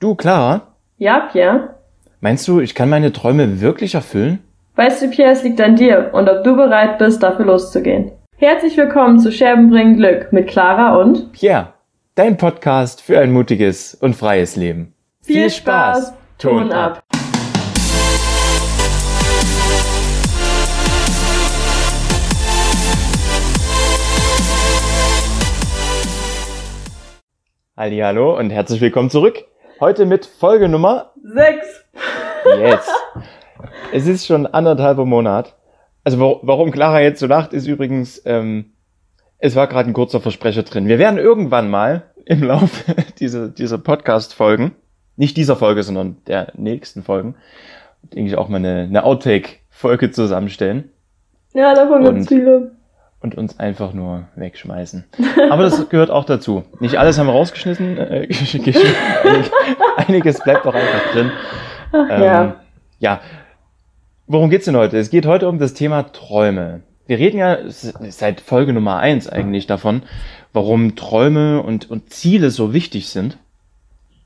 Du, Clara? Ja, Pierre? Meinst du, ich kann meine Träume wirklich erfüllen? Weißt du, Pierre, es liegt an dir und ob du bereit bist, dafür loszugehen. Herzlich willkommen zu Scherben bringen Glück mit Clara und Pierre, dein Podcast für ein mutiges und freies Leben. Viel, Spaß, Ton ab. Hallo und herzlich willkommen zurück. Heute mit Folge Nummer Sechs. Yes. es ist schon anderthalber Monat. Also warum Clara jetzt so lacht, ist übrigens, ähm, es war gerade ein kurzer Versprecher drin. Wir werden irgendwann mal im Laufe dieser, dieser Podcast-Folgen, nicht dieser Folge, sondern der nächsten Folgen, denke ich auch mal eine, eine Outtake-Folge zusammenstellen. Ja, davon gibt's viele und uns einfach nur wegschmeißen. Aber das gehört auch dazu. Nicht alles haben wir rausgeschnitten. Äh, einiges bleibt auch einfach drin. Ach, ähm, ja. ja. Worum geht's denn heute? Es geht heute um das Thema Träume. Wir reden ja seit Folge Nummer eins eigentlich davon, warum Träume und, und Ziele so wichtig sind.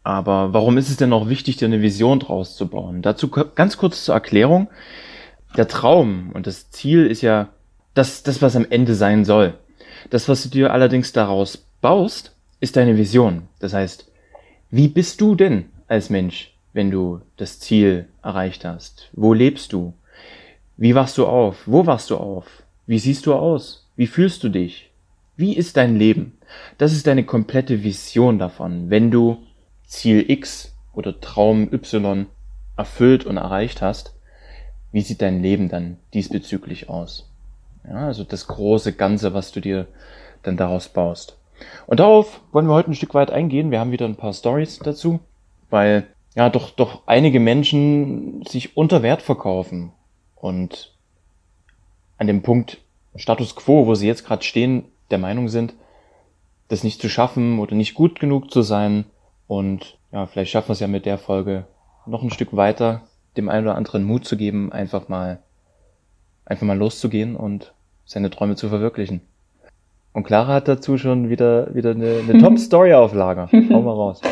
Aber warum ist es denn auch wichtig, dir eine Vision draus zu bauen? Dazu ganz kurz zur Erklärung. Der Traum und das Ziel ist ja das, das, was am Ende sein soll. Das, was du dir allerdings daraus baust, ist deine Vision. Das heißt, wie bist du denn als Mensch, wenn du das Ziel erreicht hast? Wo lebst du? Wie wachst du auf? Wo wachst du auf? Wie siehst du aus? Wie fühlst du dich? Wie ist dein Leben? Das ist deine komplette Vision davon. Wenn du Ziel X oder Traum Y erfüllt und erreicht hast, wie sieht dein Leben dann diesbezüglich aus? Ja, also das große Ganze, was du dir dann daraus baust. Und darauf wollen wir heute ein Stück weit eingehen. Wir haben wieder ein paar Stories dazu, weil ja doch, doch einige Menschen sich unter Wert verkaufen und an dem Punkt Status quo, wo sie jetzt gerade stehen, der Meinung sind, das nicht zu schaffen oder nicht gut genug zu sein. Und ja, vielleicht schaffen wir es ja mit der Folge noch ein Stück weiter, dem einen oder anderen Mut zu geben, einfach mal, einfach mal loszugehen und seine Träume zu verwirklichen. Und Clara hat dazu schon wieder, wieder eine, eine Top-Story auf Lager. Hau mal raus.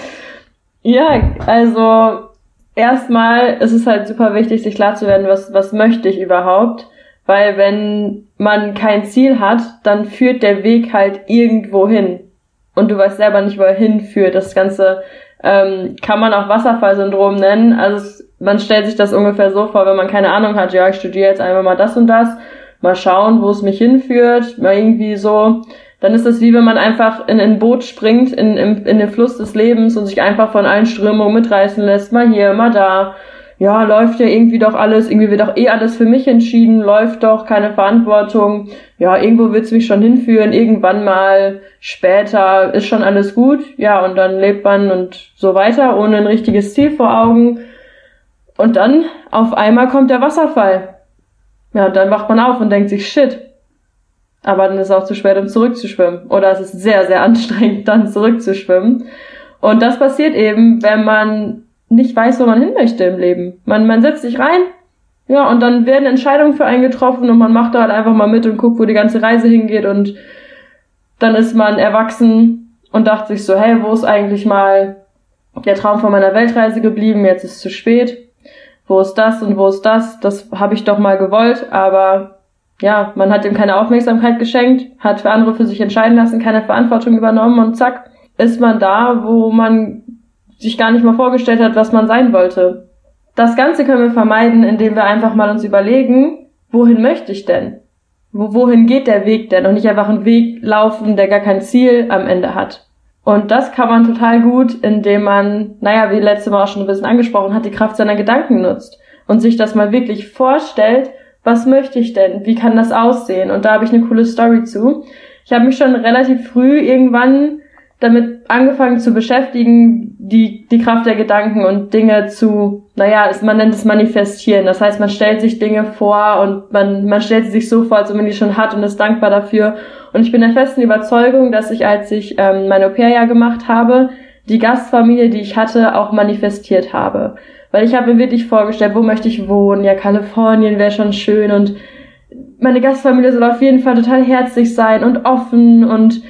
Ja, also erstmal ist es halt super wichtig, sich klar zu werden, was, was möchte ich überhaupt. Weil wenn man kein Ziel hat, dann führt der Weg halt irgendwo hin. Und du weißt selber nicht, wo er hinführt. Das Ganze ähm, kann man auch Wasserfallsyndrom nennen. Also es, man stellt sich das ungefähr so vor, wenn man keine Ahnung hat, ja, ich studiere jetzt einfach mal das und das mal schauen, wo es mich hinführt, mal irgendwie so. Dann ist es wie wenn man einfach in ein Boot springt, in, in, in den Fluss des Lebens und sich einfach von allen Strömungen mitreißen lässt, mal hier, mal da. Ja, läuft ja irgendwie doch alles, irgendwie wird doch eh alles für mich entschieden, läuft doch, keine Verantwortung. Ja, irgendwo wird's mich schon hinführen, irgendwann mal später ist schon alles gut. Ja, und dann lebt man und so weiter, ohne ein richtiges Ziel vor Augen. Und dann auf einmal kommt der Wasserfall. Ja, und dann wacht man auf und denkt sich, shit. Aber dann ist es auch zu spät, um zurückzuschwimmen. Oder es ist sehr, sehr anstrengend, dann zurückzuschwimmen. Und das passiert eben, wenn man nicht weiß, wo man hin möchte im Leben. Man, man setzt sich rein, ja, und dann werden Entscheidungen für einen getroffen und man macht da halt einfach mal mit und guckt, wo die ganze Reise hingeht und dann ist man erwachsen und dachte sich so, hey, wo ist eigentlich mal der Traum von meiner Weltreise geblieben? Jetzt ist es zu spät wo ist das und wo ist das, das habe ich doch mal gewollt, aber ja, man hat ihm keine Aufmerksamkeit geschenkt, hat für andere für sich entscheiden lassen, keine Verantwortung übernommen und zack, ist man da, wo man sich gar nicht mal vorgestellt hat, was man sein wollte. Das Ganze können wir vermeiden, indem wir einfach mal uns überlegen, wohin möchte ich denn? Wo, wohin geht der Weg denn? Und nicht einfach einen Weg laufen, der gar kein Ziel am Ende hat. Und das kann man total gut, indem man, naja, wie letzte Mal auch schon ein bisschen angesprochen hat, die Kraft seiner Gedanken nutzt und sich das mal wirklich vorstellt, was möchte ich denn? Wie kann das aussehen? Und da habe ich eine coole Story zu. Ich habe mich schon relativ früh irgendwann damit angefangen zu beschäftigen, die, die Kraft der Gedanken und Dinge zu, naja, man nennt es manifestieren. Das heißt, man stellt sich Dinge vor und man, man stellt sie sich so vor, als wenn man die schon hat und ist dankbar dafür. Und ich bin der festen Überzeugung, dass ich, als ich ähm, mein Au-pair-Jahr gemacht habe, die Gastfamilie, die ich hatte, auch manifestiert habe. Weil ich habe mir wirklich vorgestellt, wo möchte ich wohnen? Ja, Kalifornien wäre schon schön und meine Gastfamilie soll auf jeden Fall total herzlich sein und offen und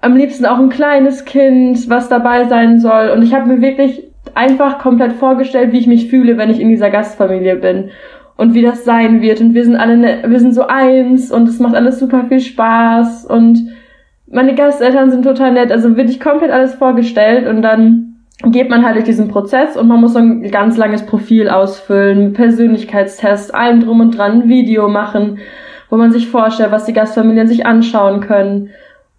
am liebsten auch ein kleines Kind, was dabei sein soll. Und ich habe mir wirklich einfach komplett vorgestellt, wie ich mich fühle, wenn ich in dieser Gastfamilie bin und wie das sein wird und wir sind alle, ne, wir sind so eins und es macht alles super viel Spaß und meine Gasteltern sind total nett, also wirklich komplett alles vorgestellt und dann geht man halt durch diesen Prozess und man muss so ein ganz langes Profil ausfüllen, Persönlichkeitstest, allem drum und dran, Video machen, wo man sich vorstellt, was die Gastfamilien sich anschauen können.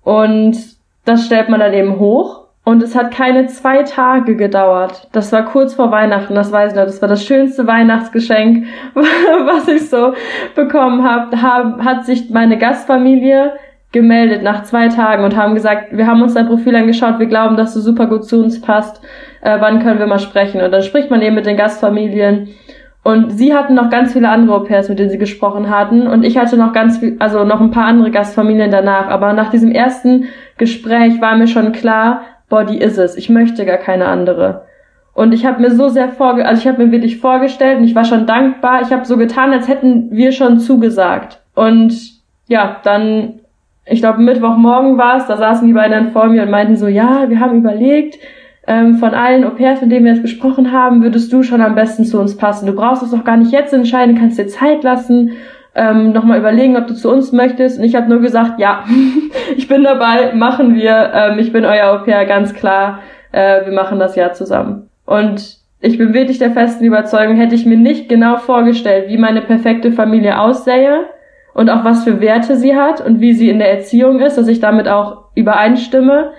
Und das stellt man dann eben hoch. Und es hat keine zwei Tage gedauert. Das war kurz vor Weihnachten, das weiß ich noch. Das war das schönste Weihnachtsgeschenk, was ich so bekommen habe. Hat sich meine Gastfamilie gemeldet nach zwei Tagen und haben gesagt, wir haben uns dein Profil angeschaut, wir glauben, dass du super gut zu uns passt, äh, wann können wir mal sprechen? Und dann spricht man eben mit den Gastfamilien. Und sie hatten noch ganz viele andere Au-pairs, mit denen sie gesprochen hatten. Und ich hatte noch ganz viel, also noch ein paar andere Gastfamilien danach. Aber nach diesem ersten Gespräch war mir schon klar, boah, die ist es. Ich möchte gar keine andere. Und ich habe mir so sehr vorge, also ich habe mir wirklich vorgestellt und ich war schon dankbar. Ich habe so getan, als hätten wir schon zugesagt. Und ja, dann ich glaube, Mittwochmorgen war es, da saßen die beiden dann vor mir und meinten so, ja, wir haben überlegt, ähm, von allen Au-pairs, mit denen wir jetzt gesprochen haben, würdest du schon am besten zu uns passen. Du brauchst es doch gar nicht jetzt entscheiden, kannst dir Zeit lassen, ähm, nochmal überlegen, ob du zu uns möchtest. Und ich habe nur gesagt, ja, ich bin dabei, machen wir. Ähm, ich bin euer Au-pair, ganz klar. Äh, wir machen das Jahr zusammen. Und ich bin wirklich der festen Überzeugung, hätte ich mir nicht genau vorgestellt, wie meine perfekte Familie aussähe, und auch was für Werte sie hat und wie sie in der Erziehung ist, dass ich damit auch übereinstimme,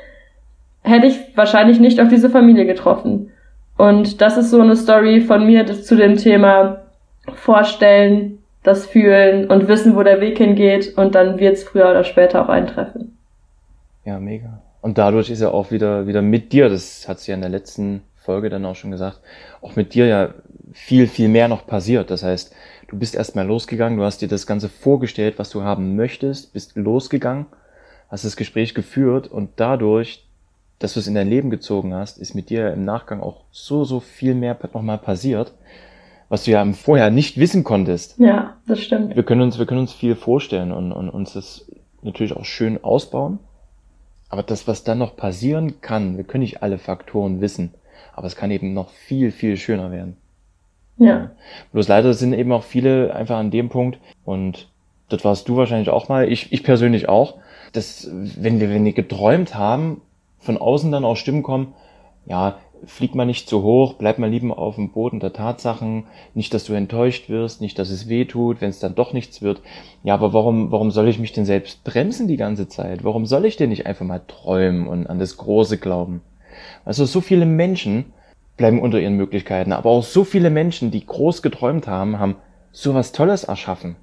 hätte ich wahrscheinlich nicht auf diese Familie getroffen. Und das ist so eine Story von mir das zu dem Thema Vorstellen, das Fühlen und wissen, wo der Weg hingeht und dann wird es früher oder später auch eintreffen. Ja, mega. Und dadurch ist er auch wieder, wieder mit dir, das hat sie ja in der letzten Folge dann auch schon gesagt, auch mit dir ja viel, viel mehr noch passiert. Das heißt, du bist erstmal losgegangen, du hast dir das Ganze vorgestellt, was du haben möchtest, bist losgegangen, hast das Gespräch geführt und dadurch, dass du es in dein Leben gezogen hast, ist mit dir im Nachgang auch so, so viel mehr nochmal passiert, was du ja vorher nicht wissen konntest. Ja, das stimmt. Wir können uns, wir können uns viel vorstellen und, und uns das natürlich auch schön ausbauen. Aber das, was dann noch passieren kann, wir können nicht alle Faktoren wissen, aber es kann eben noch viel, viel schöner werden. Ja. Bloß leider sind eben auch viele einfach an dem Punkt, und das warst du wahrscheinlich auch mal, ich, ich persönlich auch, dass wenn wir, wenn wir geträumt haben, von außen dann auch Stimmen kommen, ja, flieg mal nicht zu hoch, bleib mal lieber auf dem Boden der Tatsachen, nicht, dass du enttäuscht wirst, nicht, dass es weh tut, wenn es dann doch nichts wird. Ja, aber warum, warum soll ich mich denn selbst bremsen die ganze Zeit? Warum soll ich denn nicht einfach mal träumen und an das Große glauben? Also so viele Menschen bleiben unter ihren Möglichkeiten. Aber auch so viele Menschen, die groß geträumt haben, haben sowas Tolles erschaffen.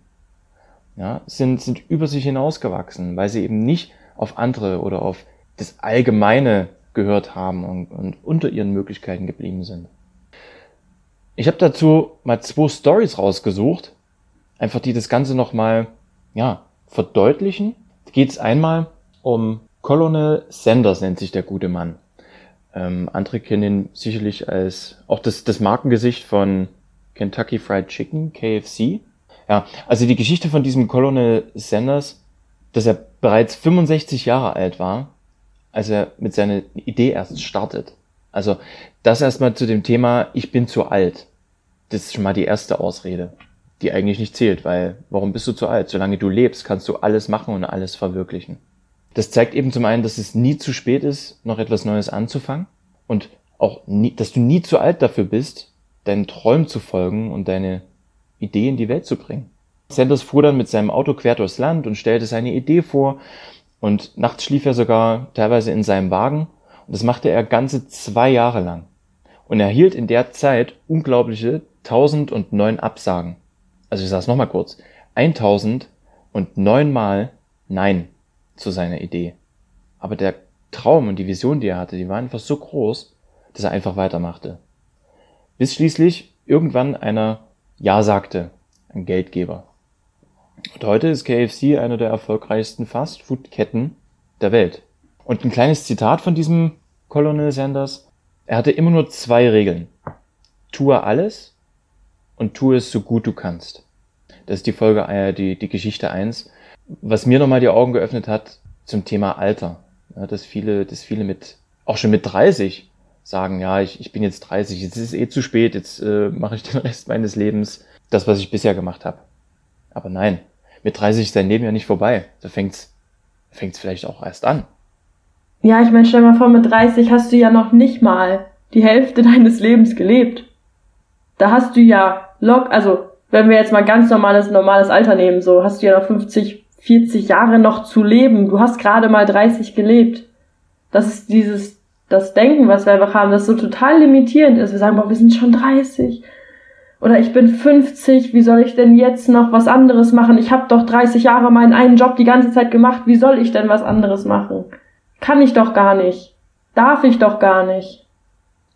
Ja, sind, sind über sich hinausgewachsen, weil sie eben nicht auf andere oder auf das Allgemeine gehört haben und, und unter ihren Möglichkeiten geblieben sind. Ich habe dazu mal zwei Stories rausgesucht, einfach die das Ganze nochmal ja, verdeutlichen. Geht es einmal um Colonel Sanders, nennt sich der gute Mann. Ähm, andere kennen ihn sicherlich als auch das, das Markengesicht von Kentucky Fried Chicken, KFC. Ja, also die Geschichte von diesem Colonel Sanders, dass er bereits 65 Jahre alt war, als er mit seiner Idee erst startet. Also das erstmal zu dem Thema, ich bin zu alt. Das ist schon mal die erste Ausrede, die eigentlich nicht zählt, weil warum bist du zu alt? Solange du lebst, kannst du alles machen und alles verwirklichen. Das zeigt eben zum einen, dass es nie zu spät ist, noch etwas Neues anzufangen und auch nie, dass du nie zu alt dafür bist, deinen Träumen zu folgen und deine Idee in die Welt zu bringen. Sanders fuhr dann mit seinem Auto quer durchs Land und stellte seine Idee vor und nachts schlief er sogar teilweise in seinem Wagen und das machte er ganze zwei Jahre lang und erhielt in der Zeit unglaubliche 1009 Absagen. Also ich sage es nochmal kurz. 1009 Mal Nein zu seiner Idee. Aber der Traum und die Vision, die er hatte, die war einfach so groß, dass er einfach weitermachte. Bis schließlich irgendwann einer Ja sagte, ein Geldgeber. Und heute ist KFC eine der erfolgreichsten Fast-Food-Ketten der Welt. Und ein kleines Zitat von diesem Colonel Sanders. Er hatte immer nur zwei Regeln. Tue alles und tue es so gut du kannst. Das ist die Folge, äh, die, die Geschichte eins was mir nochmal die Augen geöffnet hat zum Thema Alter. Ja, dass viele, dass viele mit, auch schon mit 30 sagen, ja, ich, ich bin jetzt 30, jetzt ist es eh zu spät, jetzt äh, mache ich den Rest meines Lebens das, was ich bisher gemacht habe. Aber nein, mit 30 ist dein Leben ja nicht vorbei. Da fängt's, fängt's vielleicht auch erst an. Ja, ich meine, stell mal vor, mit 30 hast du ja noch nicht mal die Hälfte deines Lebens gelebt. Da hast du ja lock, also wenn wir jetzt mal ganz normales, normales Alter nehmen, so hast du ja noch 50, 40 Jahre noch zu leben. Du hast gerade mal 30 gelebt. Das ist dieses, das Denken, was wir einfach haben, das so total limitierend ist. Wir sagen, boah, wir sind schon 30. Oder ich bin 50, wie soll ich denn jetzt noch was anderes machen? Ich habe doch 30 Jahre meinen einen Job die ganze Zeit gemacht, wie soll ich denn was anderes machen? Kann ich doch gar nicht. Darf ich doch gar nicht.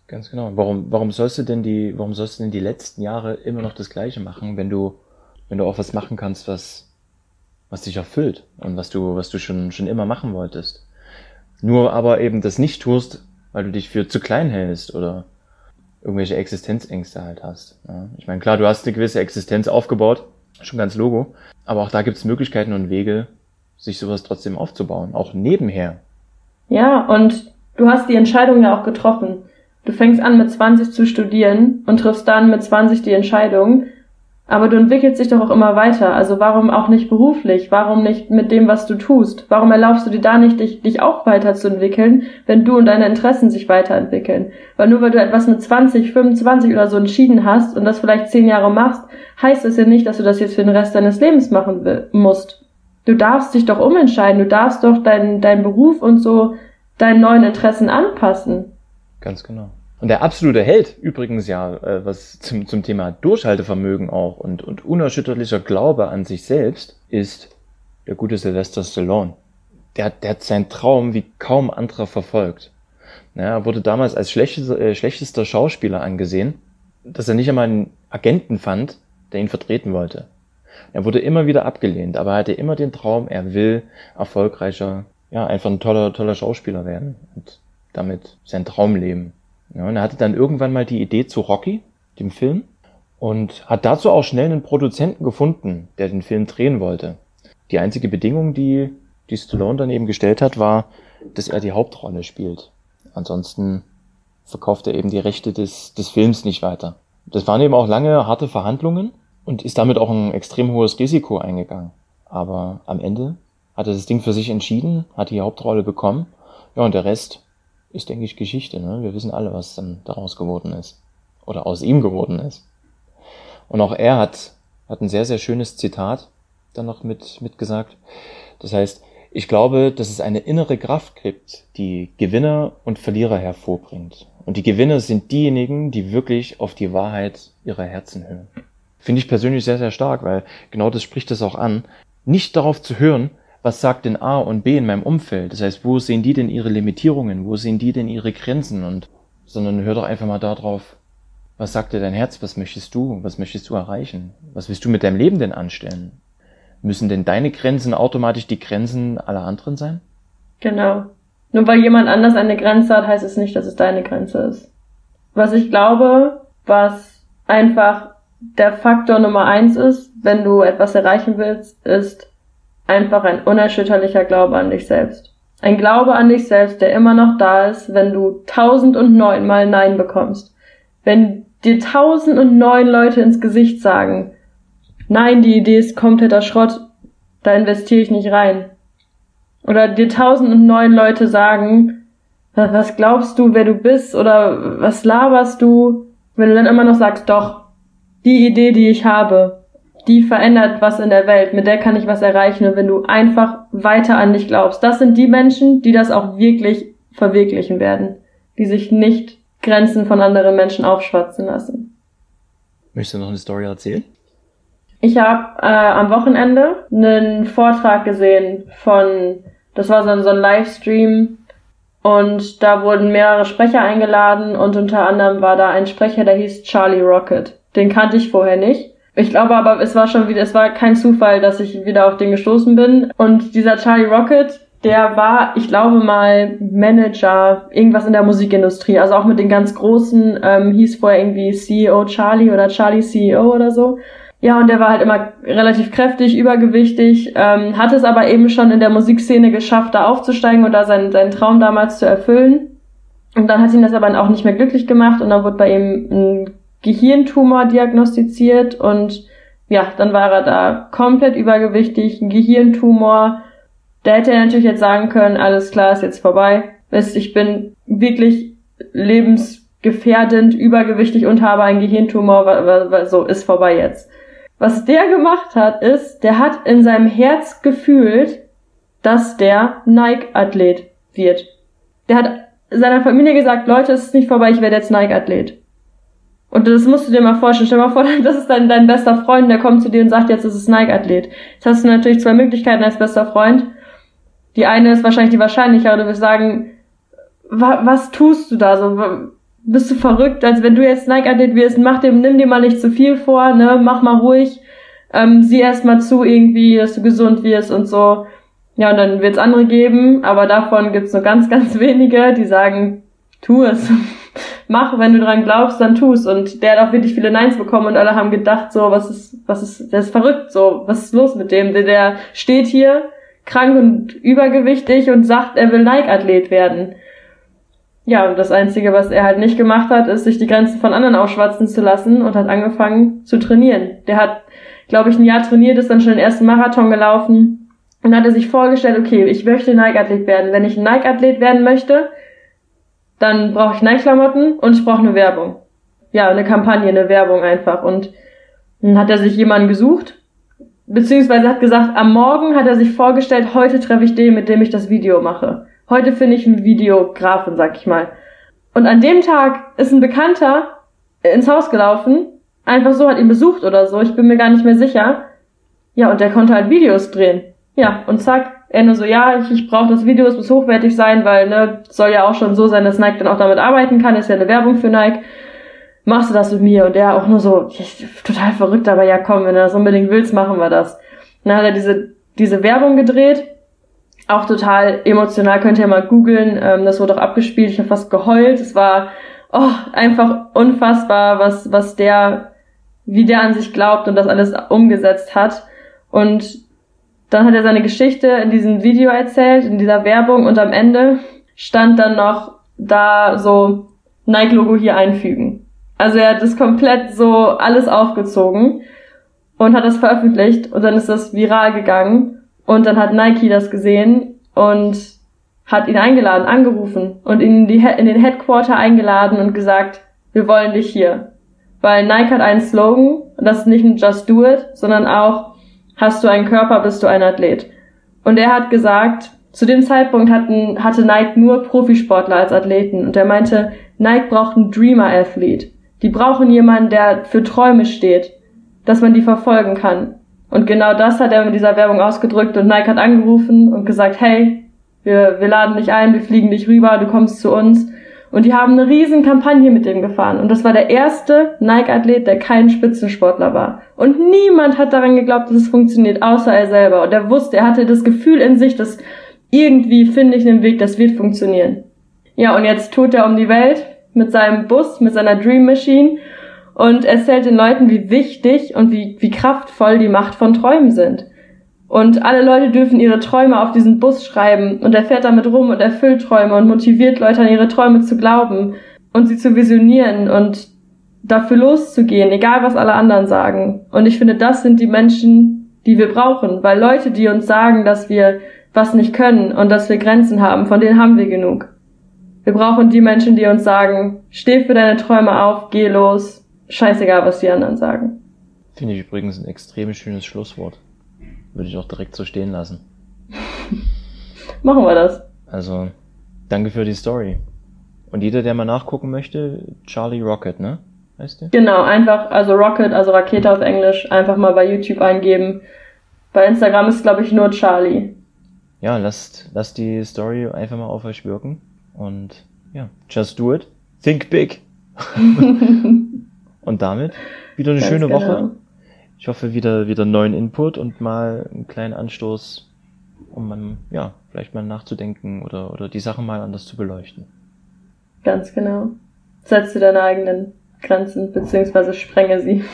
Ganz genau. Warum, warum sollst du denn die, warum sollst du denn die letzten Jahre immer noch das Gleiche machen, wenn du, wenn du auch was machen kannst, was, was dich erfüllt und was du, was du schon, schon immer machen wolltest? Nur aber eben das nicht tust, weil du dich für zu klein hältst oder irgendwelche Existenzängste halt hast. Ja. Ich meine, klar, du hast eine gewisse Existenz aufgebaut, schon ganz logo, aber auch da gibt es Möglichkeiten und Wege, sich sowas trotzdem aufzubauen, auch nebenher. Ja, und du hast die Entscheidung ja auch getroffen. Du fängst an mit 20 zu studieren und triffst dann mit 20 die Entscheidung, aber du entwickelst dich doch auch immer weiter. Also warum auch nicht beruflich? Warum nicht mit dem, was du tust? Warum erlaubst du dir da nicht, dich, dich auch weiterzuentwickeln, wenn du und deine Interessen sich weiterentwickeln? Weil nur weil du etwas mit 20, 25 oder so entschieden hast und das vielleicht 10 Jahre machst, heißt es ja nicht, dass du das jetzt für den Rest deines Lebens machen musst. Du darfst dich doch umentscheiden. Du darfst doch deinen dein Beruf und so deinen neuen Interessen anpassen. Ganz genau. Und der absolute Held, übrigens ja, äh, was zum, zum Thema Durchhaltevermögen auch und, und unerschütterlicher Glaube an sich selbst, ist der gute Sylvester Stallone. Der, der hat seinen Traum wie kaum anderer verfolgt. Ja, er wurde damals als schlechtester, äh, schlechtester Schauspieler angesehen, dass er nicht einmal einen Agenten fand, der ihn vertreten wollte. Er wurde immer wieder abgelehnt, aber er hatte immer den Traum, er will erfolgreicher, ja, einfach ein toller, toller Schauspieler werden und damit sein Traum leben. Ja, und er hatte dann irgendwann mal die Idee zu Rocky, dem Film, und hat dazu auch schnell einen Produzenten gefunden, der den Film drehen wollte. Die einzige Bedingung, die, die Stallone dann eben gestellt hat, war, dass er die Hauptrolle spielt. Ansonsten verkauft er eben die Rechte des, des Films nicht weiter. Das waren eben auch lange harte Verhandlungen und ist damit auch ein extrem hohes Risiko eingegangen. Aber am Ende hat er das Ding für sich entschieden, hat die Hauptrolle bekommen. Ja, und der Rest ist, denke ich, Geschichte. Ne? Wir wissen alle, was dann daraus geworden ist. Oder aus ihm geworden ist. Und auch er hat, hat ein sehr, sehr schönes Zitat dann noch mit, mitgesagt. Das heißt, ich glaube, dass es eine innere Kraft gibt, die Gewinner und Verlierer hervorbringt. Und die Gewinner sind diejenigen, die wirklich auf die Wahrheit ihrer Herzen hören. Finde ich persönlich sehr, sehr stark, weil genau das spricht das auch an. Nicht darauf zu hören, was sagt denn A und B in meinem Umfeld? Das heißt, wo sehen die denn ihre Limitierungen? Wo sehen die denn ihre Grenzen? Und, sondern hör doch einfach mal darauf, was sagt dir dein Herz? Was möchtest du? Was möchtest du erreichen? Was willst du mit deinem Leben denn anstellen? Müssen denn deine Grenzen automatisch die Grenzen aller anderen sein? Genau. Nur weil jemand anders eine Grenze hat, heißt es nicht, dass es deine Grenze ist. Was ich glaube, was einfach der Faktor Nummer eins ist, wenn du etwas erreichen willst, ist, einfach ein unerschütterlicher Glaube an dich selbst. Ein Glaube an dich selbst, der immer noch da ist, wenn du tausend und neun mal Nein bekommst. Wenn dir tausend und neun Leute ins Gesicht sagen, nein, die Idee ist kompletter Schrott, da investiere ich nicht rein. Oder dir tausend und neun Leute sagen, was glaubst du, wer du bist oder was laberst du, wenn du dann immer noch sagst, doch, die Idee, die ich habe, die verändert was in der Welt, mit der kann ich was erreichen. Und wenn du einfach weiter an dich glaubst, das sind die Menschen, die das auch wirklich verwirklichen werden, die sich nicht Grenzen von anderen Menschen aufschwatzen lassen. Möchtest du noch eine Story erzählen? Ich habe äh, am Wochenende einen Vortrag gesehen von, das war so, so ein Livestream und da wurden mehrere Sprecher eingeladen und unter anderem war da ein Sprecher, der hieß Charlie Rocket. Den kannte ich vorher nicht. Ich glaube aber, es war schon wieder, es war kein Zufall, dass ich wieder auf den gestoßen bin. Und dieser Charlie Rocket, der war, ich glaube mal, Manager, irgendwas in der Musikindustrie. Also auch mit den ganz Großen, ähm, hieß vorher irgendwie CEO Charlie oder Charlie CEO oder so. Ja, und der war halt immer relativ kräftig, übergewichtig, ähm, hat es aber eben schon in der Musikszene geschafft, da aufzusteigen und da seinen, seinen Traum damals zu erfüllen. Und dann hat ihn das aber auch nicht mehr glücklich gemacht und dann wurde bei ihm ein Gehirntumor diagnostiziert und ja, dann war er da komplett übergewichtig, ein Gehirntumor. Da hätte er natürlich jetzt sagen können, alles klar, ist jetzt vorbei. Ich bin wirklich lebensgefährdend, übergewichtig und habe einen Gehirntumor, so ist vorbei jetzt. Was der gemacht hat, ist, der hat in seinem Herz gefühlt, dass der Nike-Athlet wird. Der hat seiner Familie gesagt, Leute, es ist nicht vorbei, ich werde jetzt Nike-Athlet. Und das musst du dir mal vorstellen. Stell dir mal vor, das ist dein, dein bester Freund, der kommt zu dir und sagt, jetzt ist es Nike-Athlet. Jetzt hast du natürlich zwei Möglichkeiten als bester Freund. Die eine ist wahrscheinlich die wahrscheinlichere. Du wirst sagen, wa was tust du da so? Bist du verrückt, als wenn du jetzt Nike-Athlet wirst? Mach dir, nimm dir mal nicht zu viel vor, ne? Mach mal ruhig. Ähm, sieh erst mal zu irgendwie, dass du gesund wirst und so. Ja, und dann wird es andere geben, aber davon gibt es nur ganz, ganz wenige, die sagen, tu es mach, wenn du dran glaubst, dann tu's. Und der hat auch wirklich viele Neins bekommen und alle haben gedacht, so, was ist, was ist, der ist verrückt, so, was ist los mit dem? Der, der steht hier, krank und übergewichtig und sagt, er will Nike-Athlet werden. Ja, und das Einzige, was er halt nicht gemacht hat, ist, sich die Grenzen von anderen aufschwatzen zu lassen und hat angefangen zu trainieren. Der hat, glaube ich, ein Jahr trainiert, ist dann schon den ersten Marathon gelaufen und hat er sich vorgestellt, okay, ich möchte Nike-Athlet werden. Wenn ich Nike-Athlet werden möchte, dann brauche ich Nike-Klamotten und ich brauche eine Werbung. Ja, eine Kampagne, eine Werbung einfach. Und dann hat er sich jemanden gesucht, beziehungsweise hat gesagt, am Morgen hat er sich vorgestellt, heute treffe ich den, mit dem ich das Video mache. Heute finde ich einen Videografen, sag ich mal. Und an dem Tag ist ein Bekannter ins Haus gelaufen, einfach so, hat ihn besucht oder so, ich bin mir gar nicht mehr sicher. Ja, und der konnte halt Videos drehen. Ja, und zack, er nur so, ja, ich, ich brauche das Video, es muss hochwertig sein, weil, ne, soll ja auch schon so sein, dass Nike dann auch damit arbeiten kann, ist ja eine Werbung für Nike. Machst du das mit mir? Und er auch nur so, total verrückt, aber ja komm, wenn du das unbedingt willst, machen wir das. Und dann hat er diese, diese Werbung gedreht, auch total emotional, könnt ihr mal googeln, ähm, das wurde auch abgespielt, ich habe fast geheult, es war oh, einfach unfassbar, was, was der, wie der an sich glaubt und das alles umgesetzt hat. Und dann hat er seine Geschichte in diesem Video erzählt, in dieser Werbung und am Ende stand dann noch da so Nike-Logo hier einfügen. Also er hat das komplett so alles aufgezogen und hat das veröffentlicht und dann ist das viral gegangen und dann hat Nike das gesehen und hat ihn eingeladen, angerufen und ihn in, die, in den Headquarter eingeladen und gesagt, wir wollen dich hier. Weil Nike hat einen Slogan und das ist nicht nur Just Do It, sondern auch Hast du einen Körper, bist du ein Athlet. Und er hat gesagt, zu dem Zeitpunkt hatten, hatte Nike nur Profisportler als Athleten und er meinte, Nike braucht einen Dreamer-Athlet. Die brauchen jemanden, der für Träume steht, dass man die verfolgen kann. Und genau das hat er mit dieser Werbung ausgedrückt und Nike hat angerufen und gesagt, hey, wir, wir laden dich ein, wir fliegen dich rüber, du kommst zu uns. Und die haben eine riesen Kampagne mit dem gefahren. Und das war der erste Nike-Athlet, der kein Spitzensportler war. Und niemand hat daran geglaubt, dass es funktioniert, außer er selber. Und er wusste, er hatte das Gefühl in sich, dass irgendwie finde ich einen Weg, das wird funktionieren. Ja, und jetzt tut er um die Welt mit seinem Bus, mit seiner Dream Machine und erzählt den Leuten, wie wichtig und wie, wie kraftvoll die Macht von Träumen sind. Und alle Leute dürfen ihre Träume auf diesen Bus schreiben und er fährt damit rum und erfüllt Träume und motiviert Leute an ihre Träume zu glauben und sie zu visionieren und dafür loszugehen, egal was alle anderen sagen. Und ich finde, das sind die Menschen, die wir brauchen, weil Leute, die uns sagen, dass wir was nicht können und dass wir Grenzen haben, von denen haben wir genug. Wir brauchen die Menschen, die uns sagen, steh für deine Träume auf, geh los, scheißegal, was die anderen sagen. Finde ich übrigens ein extrem schönes Schlusswort. Würde ich auch direkt so stehen lassen. Machen wir das. Also, danke für die Story. Und jeder, der mal nachgucken möchte, Charlie Rocket, ne? Heißt der? Genau, einfach, also Rocket, also Rakete auf Englisch, einfach mal bei YouTube eingeben. Bei Instagram ist, glaube ich, nur Charlie. Ja, lasst, lasst die Story einfach mal auf euch wirken. Und ja, just do it. Think big. Und damit wieder eine Ganz schöne genau. Woche. Ich hoffe wieder, wieder neuen Input und mal einen kleinen Anstoß, um man, ja, vielleicht mal nachzudenken oder, oder die Sachen mal anders zu beleuchten. Ganz genau. Setze deine eigenen Grenzen, beziehungsweise sprenge sie.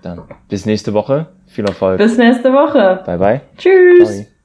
Dann bis nächste Woche. Viel Erfolg. Bis nächste Woche. Bye bye. Tschüss. Ciao.